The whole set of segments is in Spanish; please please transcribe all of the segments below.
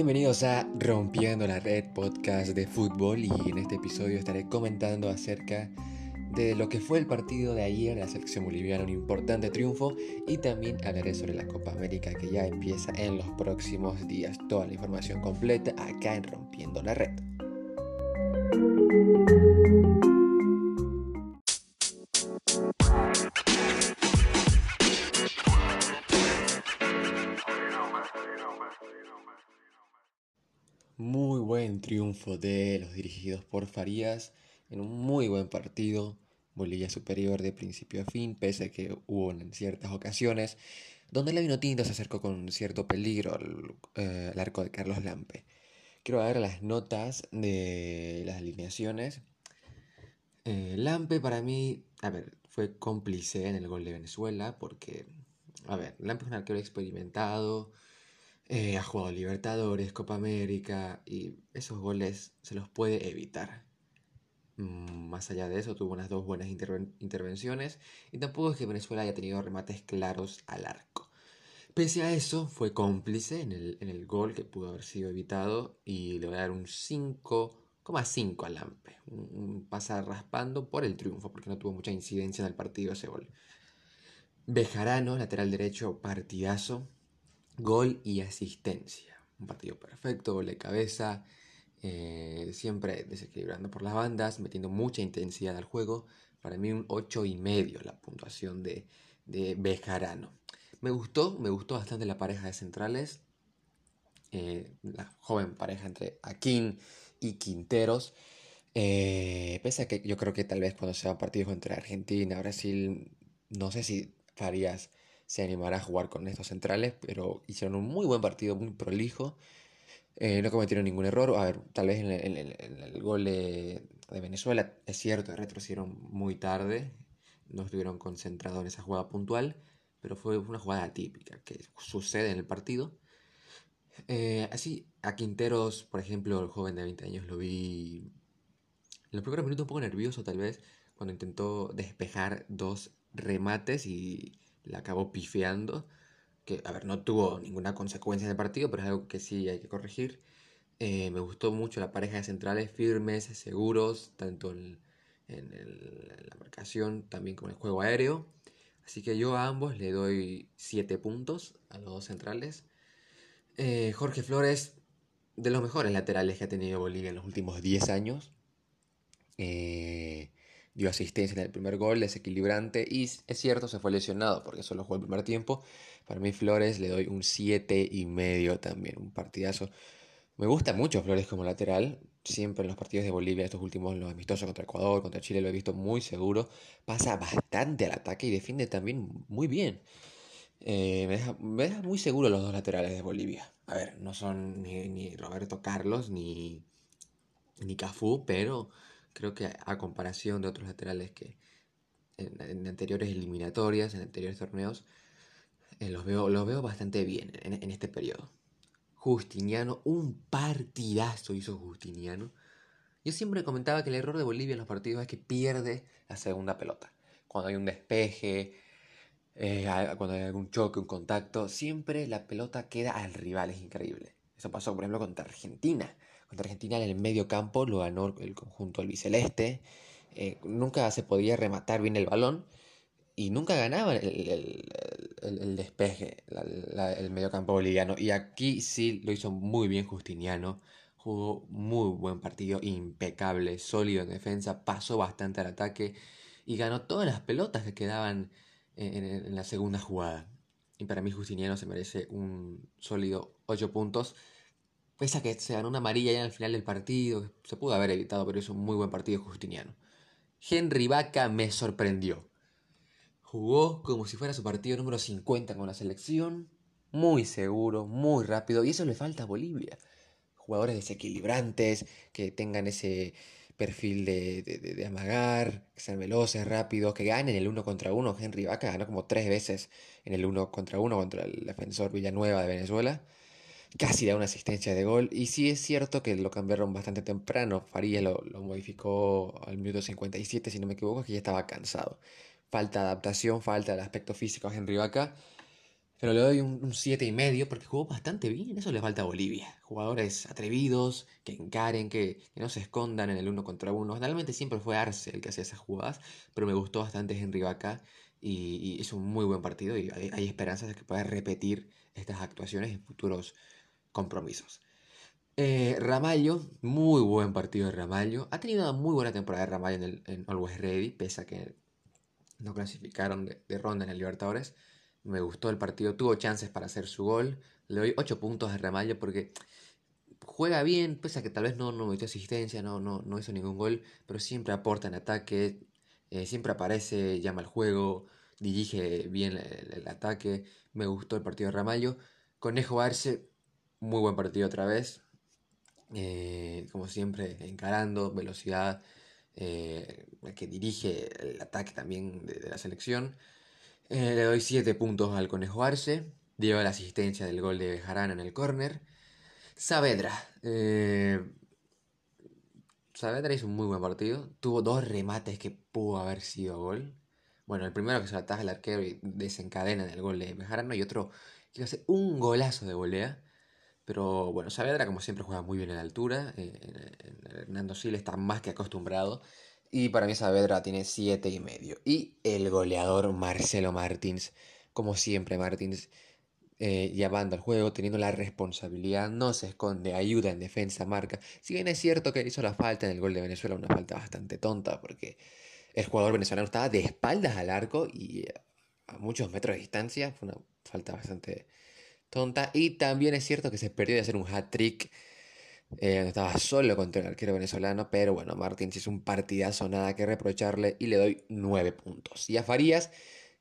Bienvenidos a Rompiendo la Red podcast de fútbol y en este episodio estaré comentando acerca de lo que fue el partido de ayer de la selección boliviana, un importante triunfo y también hablaré sobre la Copa América que ya empieza en los próximos días. Toda la información completa acá en Rompiendo la Red. Muy buen triunfo de los dirigidos por Farías en un muy buen partido. Bolivia superior de principio a fin, pese a que hubo en ciertas ocasiones donde el tinto se acercó con cierto peligro al, eh, arco de Carlos Lampe. Quiero ver las notas de las alineaciones. Eh, Lampe para mí, a ver, fue cómplice en el gol de Venezuela porque, a ver, Lampe es un arquero experimentado, eh, ha jugado Libertadores, Copa América y esos goles se los puede evitar. Mm, más allá de eso, tuvo unas dos buenas intervenciones y tampoco es que Venezuela haya tenido remates claros al arco. Pese a eso, fue cómplice en el, en el gol que pudo haber sido evitado y le voy a dar un 5,5 al Lampe. Un, pasar raspando por el triunfo, porque no tuvo mucha incidencia en el partido ese gol. Bejarano, lateral derecho, partidazo gol y asistencia. Un partido perfecto, gol de cabeza, eh, siempre desequilibrando por las bandas, metiendo mucha intensidad al juego. Para mí un 8 y medio la puntuación de, de Bejarano. Me gustó, me gustó bastante la pareja de centrales. Eh, la joven pareja entre Aquín y Quinteros. Eh, pese a que yo creo que tal vez cuando sea partidos entre Argentina, Brasil, no sé si Farías se animará a jugar con estos centrales, pero hicieron un muy buen partido, muy prolijo. Eh, no cometieron ningún error. A ver, tal vez en el, gol de, Venezuela, es cierto, retrocedieron muy tarde, no estuvieron concentrados en esa jugada puntual, pero fue una jugada típica que sucede en el partido. Eh, así, a Quinteros, por ejemplo, el joven de 20 años, lo vi en los primeros minutos un poco nervioso, tal vez, cuando intentó despejar dos remates y la acabó pifeando, que, a ver, no tuvo ninguna consecuencia en el partido, pero es algo que sí hay que corregir. Eh, me gustó mucho la pareja de centrales firmes, seguros, tanto en, la marcación también como en el juego aéreo. Así que yo a ambos le doy 7 puntos a los dos centrales. Eh, Jorge Flores, de los mejores laterales que ha tenido Bolivia en los últimos 10 años. Eh, dio asistencia en el primer gol, desequilibrante y es cierto, se fue lesionado porque solo jugó el primer tiempo. Para mí Flores le doy un 7 y medio también, un partidazo. Me gusta mucho Flores como lateral, siempre en los partidos de Bolivia, estos últimos, los amistosos contra Ecuador, contra Chile, lo he visto muy seguro, pasa bastante al ataque y defiende también muy bien. Eh, me, deja, muy seguro los dos laterales de Bolivia. A ver, no son ni, ni Roberto Carlos ni, ni Cafú, pero Creo que a comparación de otros laterales que en, anteriores eliminatorias, en anteriores torneos, eh, los, veo, los veo bastante bien en, este periodo. Justiniano, un partidazo hizo Justiniano. Yo siempre comentaba que el error de Bolivia en los partidos es que pierde la segunda pelota. Cuando hay un despeje, eh, cuando hay algún choque, un contacto, siempre la pelota queda al rival, es increíble. Eso pasó, por ejemplo, contra Argentina. Contra Argentina en el medio campo lo ganó el conjunto albiceleste. Eh, nunca se podía rematar bien el balón y nunca ganaba el, despeje, el medio campo boliviano. Y aquí sí lo hizo muy bien Justiniano. Jugó muy buen partido, impecable, sólido en defensa, pasó bastante al ataque y ganó todas las pelotas que quedaban en, en la segunda jugada. Y para mí Justiniano se merece un sólido 8 puntos. Pese a que se ganó una amarilla ya al final del partido, se pudo haber evitado, pero hizo un muy buen partido Justiniano. Henry Vaca me sorprendió. Jugó como si fuera su partido número 50 con la selección. Muy seguro, muy rápido. Y eso le falta a Bolivia. Jugadores desequilibrantes, que tengan ese perfil de, de, amagar, que sean veloces, rápidos, que ganen el uno contra uno. Henry Vaca ganó como tres veces en el uno contra uno contra el defensor Villanueva de Venezuela casi da una asistencia de gol. Y sí es cierto que lo cambiaron bastante temprano. Farías lo, modificó al minuto 57, si no me equivoco, que ya estaba cansado. Falta adaptación, falta el aspecto físico a Henry Vaca. Pero le doy un 7 y medio porque jugó bastante bien. Eso le falta a Bolivia. Jugadores atrevidos, que encaren, que, no se escondan en el uno contra uno. Generalmente siempre fue Arce el que hacía esas jugadas, pero me gustó bastante Henry Vaca y, y, es un muy buen partido y hay, esperanzas de que pueda repetir estas actuaciones en futuros compromisos. Eh, Ramallo, muy buen partido de Ramallo. Ha tenido una muy buena temporada de Ramallo en, el, Always Ready, pese a que no clasificaron de ronda en el Libertadores. Me gustó el partido, tuvo chances para hacer su gol. Le doy 8 puntos a Ramallo porque juega bien, pese a que tal vez no, no metió asistencia, no, no, no hizo ningún gol, pero siempre aporta en ataque, eh, siempre aparece, llama el juego, dirige bien el, ataque. Me gustó el partido de Ramallo. Conejo Arce, muy buen partido otra vez. Eh, como siempre, encarando, velocidad, eh, que dirige el ataque también de la selección. Eh, le doy 7 puntos al Conejo Arce. Dio la asistencia del gol de Jarana en el córner. Saavedra. Saavedra hizo un muy buen partido. Tuvo dos remates que pudo haber sido gol. Bueno, el primero que se ataja el arquero y desencadena en el gol de Bejarano. Y otro que hace un golazo de volea. Pero bueno, Saavedra como siempre juega muy bien en la altura. Eh, Hernando Sil está más que acostumbrado. Y para mí Saavedra tiene 7 y medio. Y el goleador Marcelo Martins, como siempre Martins, eh, llevando al juego, teniendo la responsabilidad, no se esconde, ayuda en defensa, marca. Si bien es cierto que hizo la falta en el gol de Venezuela, una falta bastante tonta, porque el jugador venezolano estaba de espaldas al arco y a muchos metros de distancia, fue una falta bastante tonta. Y también es cierto que se perdió de hacer un hat-trick eh, estaba solo contra el arquero venezolano, pero bueno, Martins hizo un partidazo, nada que reprocharle y le doy 9 puntos. Y a Farías,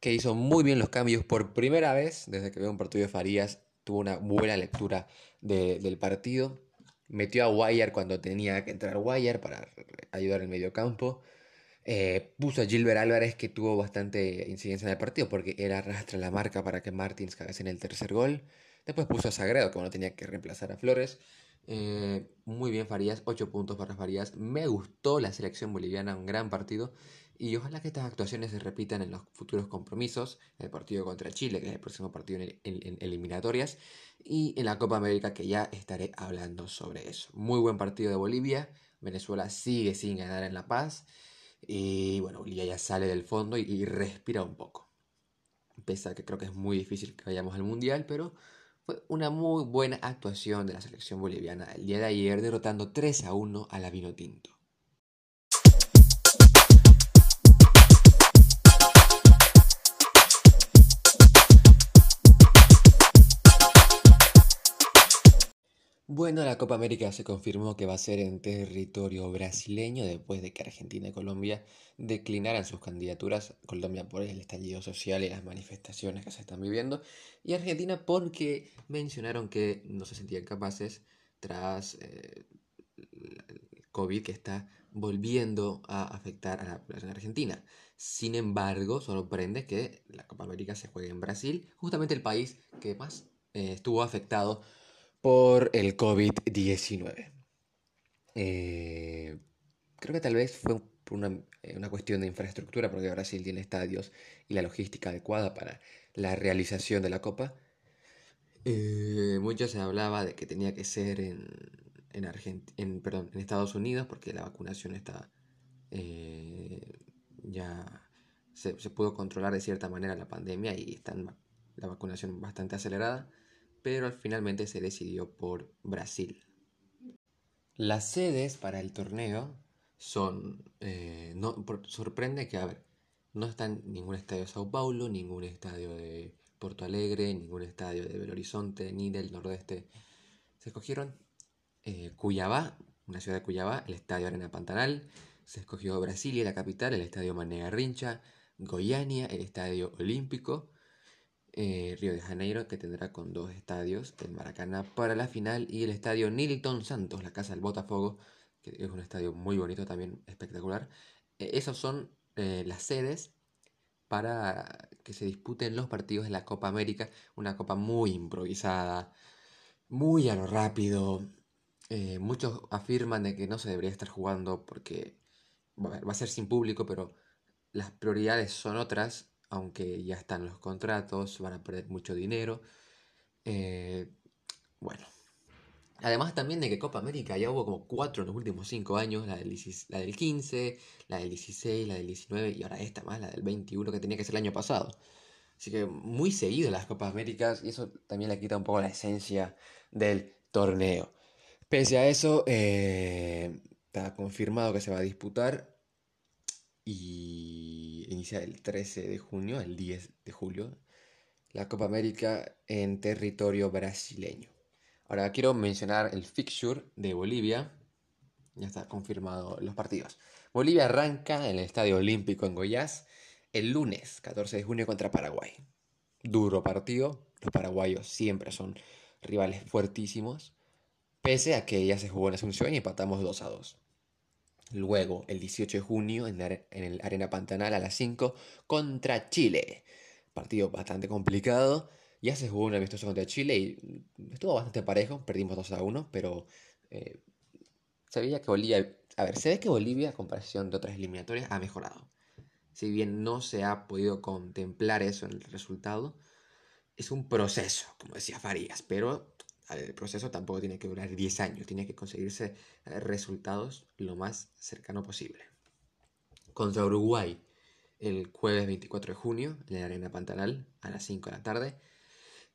que hizo muy bien los cambios por primera vez desde que veo un partido de Farías, tuvo una buena lectura del partido. Metió a Guayar cuando tenía que entrar Guayar para ayudar en medio campo. Eh, puso a Gilbert Álvarez que tuvo bastante incidencia en el partido porque era arrastra la marca para que Martins cagase en el tercer gol. Después puso a Sagredo que bueno tenía que reemplazar a Flores. Eh, muy bien Farías, 8 puntos para Farías. Me gustó la selección boliviana, un gran partido. Y ojalá que estas actuaciones se repitan en los futuros compromisos, en el partido contra Chile, que es el próximo partido en, eliminatorias, y en la Copa América, que ya estaré hablando sobre eso. Muy buen partido de Bolivia. Venezuela sigue sin ganar en La Paz. Y bueno, Bolivia ya sale del fondo y, respira un poco. Pese a que creo que es muy difícil que vayamos al Mundial, pero fue una muy buena actuación de la selección boliviana el día de ayer derrotando 3 a 1 a la Vino Bueno, la Copa América se confirmó que va a ser en territorio brasileño después de que Argentina y Colombia declinaran sus candidaturas. Colombia por el estallido social y las manifestaciones que se están viviendo. Y Argentina porque mencionaron que no se sentían capaces tras eh, el COVID que está volviendo a afectar a la población argentina. Sin embargo, sorprende que la Copa América se juegue en Brasil, justamente el país que más eh, estuvo afectado por el COVID-19. Eh, creo que tal vez fue eh, una, cuestión de infraestructura, porque Brasil tiene estadios y la logística adecuada para la realización de la Copa. Eh, mucho se hablaba de que tenía que ser en, en, en, perdón, en Estados Unidos, porque la vacunación está ya se, se, pudo controlar de cierta manera la pandemia y está la vacunación bastante acelerada pero finalmente se decidió por Brasil. Las sedes para el torneo son... Eh, no, sorprende que, a ver, no están ningún estadio de Sao Paulo, ningún estadio de Porto Alegre, ningún estadio de Belo Horizonte, ni del Nordeste. Se escogieron eh, Cuyabá, una ciudad de Cuyabá, el estadio Arena Pantanal. Se escogió Brasilia, la capital, el estadio Mané Garrincha. Goiânia, el estadio Olímpico. Eh, Río de Janeiro, que tendrá con dos estadios, el Maracaná para la final y el estadio Nilton Santos, la casa del Botafogo, que es un estadio muy bonito también, espectacular. Eh, esas son eh, las sedes para que se disputen los partidos de la Copa América, una copa muy improvisada, muy a lo rápido. muchos afirman de que no se debería estar jugando porque va a ser sin público, pero las prioridades son otras aunque ya están los contratos, van a perder mucho dinero. Eh, bueno, además también de que Copa América ya hubo como cuatro en los últimos cinco años, la del, la del 15, la del 16, la del 19 y ahora esta más, la del 21 que tenía que ser el año pasado. Así que muy seguido las Copas Américas y eso también le quita un poco la esencia del torneo. Pese a eso, eh, está confirmado que se va a disputar y inicia el 13 de junio, el 10 de julio, la Copa América en territorio brasileño. Ahora quiero mencionar el fixture de Bolivia. Ya está confirmado los partidos. Bolivia arranca en el Estadio Olímpico en Goiás el lunes 14 de junio contra Paraguay. Duro partido. Los paraguayos siempre son rivales fuertísimos. Pese a que ya se jugó en Asunción y empatamos 2 a 2. Luego, el 18 de junio, en, el Arena Pantanal a las 5 contra Chile. Partido bastante complicado. Ya se jugó un amistoso contra Chile y estuvo bastante parejo. Perdimos 2 a 1, pero eh, se veía que Bolivia. A ver, se ve que Bolivia, a comparación de otras eliminatorias, ha mejorado. Si bien no se ha podido contemplar eso en el resultado, es un proceso, como decía Farías, pero el proceso tampoco tiene que durar 10 años, tiene que conseguirse eh, resultados lo más cercano posible. Contra Uruguay, el jueves 24 de junio, en la Arena Pantanal, a las 5 de la tarde.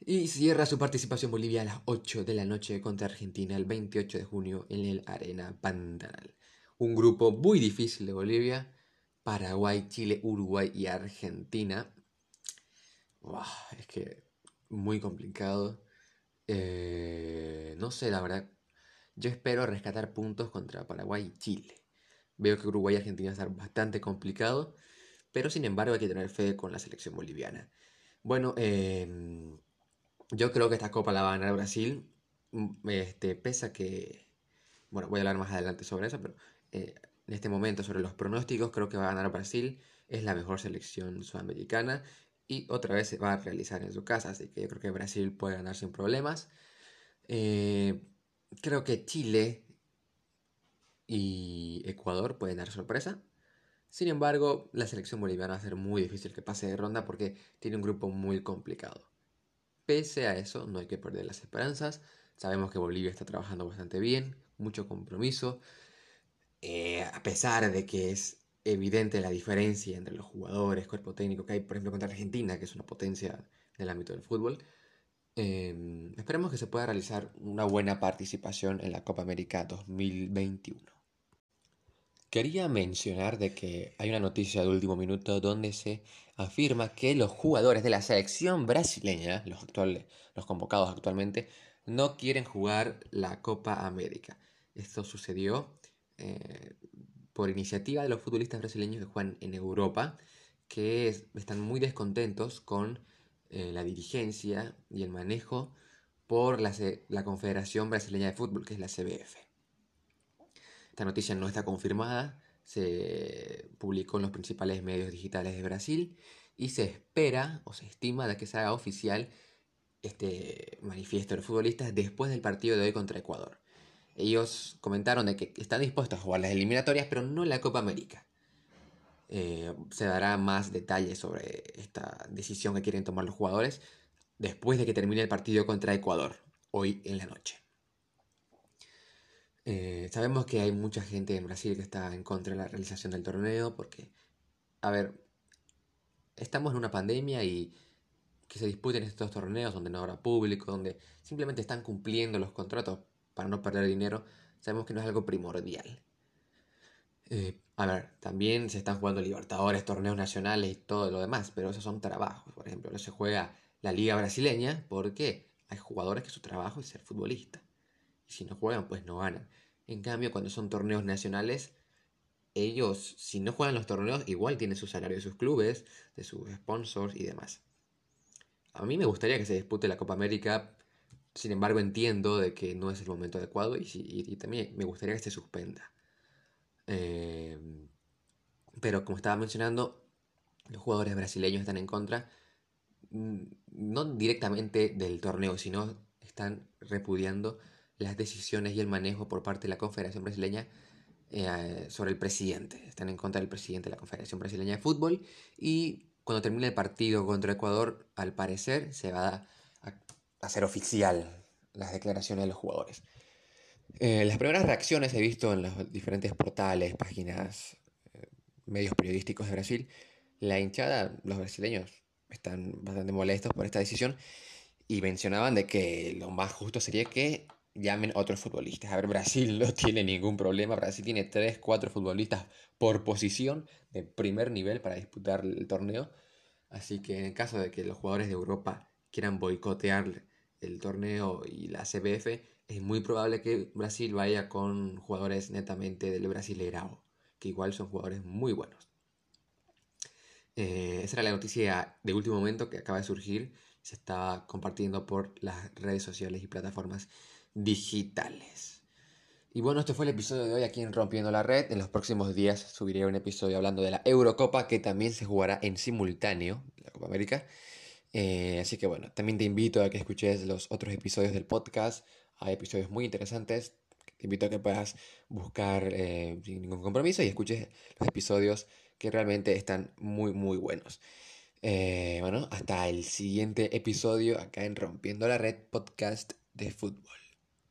Y cierra su participación Bolivia a las 8 de la noche contra Argentina el 28 de junio en el Arena Pantanal. Un grupo muy difícil de Bolivia. Paraguay, Chile, Uruguay y Argentina. es que muy complicado. Eh, no sé, la verdad. Yo espero rescatar puntos contra Paraguay y Chile. Veo que Uruguay y Argentina están bastante complicado, pero sin embargo hay que tener fe con la selección boliviana. Bueno, em, yo creo que esta copa la va a ganar Brasil. Mm, este, pesa que. Bueno, voy a hablar más adelante sobre eso, pero eh, en este momento sobre los pronósticos creo que va a ganar Brasil. Es la mejor selección sudamericana y otra vez se va a realizar en su casa, así que yo creo que Brasil puede ganar sin problemas. Eh, creo que Chile y Ecuador pueden dar sorpresa. Sin embargo, la selección boliviana va a ser muy difícil que pase de ronda porque tiene un grupo muy complicado. Pese a eso, no hay que perder las esperanzas. Sabemos que Bolivia está trabajando bastante bien, mucho compromiso. Eh, a pesar de que es evidente la diferencia entre los jugadores, cuerpo técnico que hay, por ejemplo, contra Argentina, que es una potencia del ámbito del fútbol. Em, esperemos que se pueda realizar una buena participación en la Copa América 2021. Quería mencionar de que hay una noticia de último minuto donde se afirma que los jugadores de la selección brasileña, los, actuales, los convocados actualmente, no quieren jugar la Copa América. Esto sucedió eh, por iniciativa de los futbolistas brasileños que juegan en Europa, que están muy descontentos con eh, la dirigencia y el manejo por la, la Confederación Brasileña de Fútbol, que es la CBF. Esta noticia no está confirmada, se publicó en los principales medios digitales de Brasil y se espera o se estima de que se haga oficial este manifiesto de los futbolistas después del partido de hoy contra Ecuador. Ellos comentaron de que están dispuestos a jugar las eliminatorias, pero no la Copa América. Eh, se dará más detalles sobre esta decisión que quieren tomar los jugadores después de que termine el partido contra Ecuador, hoy en la noche. Eh, sabemos que hay mucha gente en Brasil que está en contra de la realización del torneo porque, a ver, estamos en una pandemia y que se disputen estos torneos donde no habrá público, donde simplemente están cumpliendo los contratos para no perder dinero, sabemos que no es algo primordial. Eh, a ver, también se están jugando Libertadores, torneos nacionales y todo lo demás, pero esos son trabajos. Por ejemplo, no se juega la Liga Brasileña porque hay jugadores que su trabajo es ser futbolista. Y si no juegan, pues no ganan. En cambio, cuando son torneos nacionales, ellos, si no juegan los torneos, igual tienen su salario de sus clubes, de sus sponsors y demás. A mí me gustaría que se dispute la Copa América sin embargo, entiendo de que no es el momento adecuado y, también me gustaría que se suspenda. Eh, pero como estaba mencionando, los jugadores brasileños están en contra, mm, no directamente del torneo, sino están repudiando las decisiones y el manejo por parte de la Confederación Brasileña eh, sobre el presidente. Están en contra del presidente de la Confederación Brasileña de Fútbol y cuando termine el partido contra Ecuador, al parecer se va a hacer oficial las declaraciones de los jugadores. Eh, las primeras reacciones he visto en los diferentes portales, páginas, eh, medios periodísticos de Brasil. La hinchada, los brasileños, están bastante molestos por esta decisión y mencionaban de que lo más justo sería que llamen otros futbolistas. A ver, Brasil no tiene ningún problema. Brasil tiene 3, 4 futbolistas por posición de primer nivel para disputar el torneo. Así que en caso de que los jugadores de Europa quieran boicotear el torneo y la CBF, es muy probable que Brasil vaya con jugadores netamente del Brasileirao, que igual son jugadores muy buenos. Eh, esa era la noticia de último momento que acaba de surgir, se está compartiendo por las redes sociales y plataformas digitales. Y bueno, este fue el episodio de hoy aquí en Rompiendo la Red. En los próximos días subiré un episodio hablando de la Eurocopa que también se jugará en simultáneo, la Copa América. Eh, así que bueno, también te invito a que escuches los otros episodios del podcast. Hay episodios muy interesantes. Te invito a que puedas buscar eh, sin ningún compromiso y escuches los episodios que realmente están muy, muy buenos. Eh, bueno, hasta el siguiente episodio acá en Rompiendo la Red Podcast de Fútbol.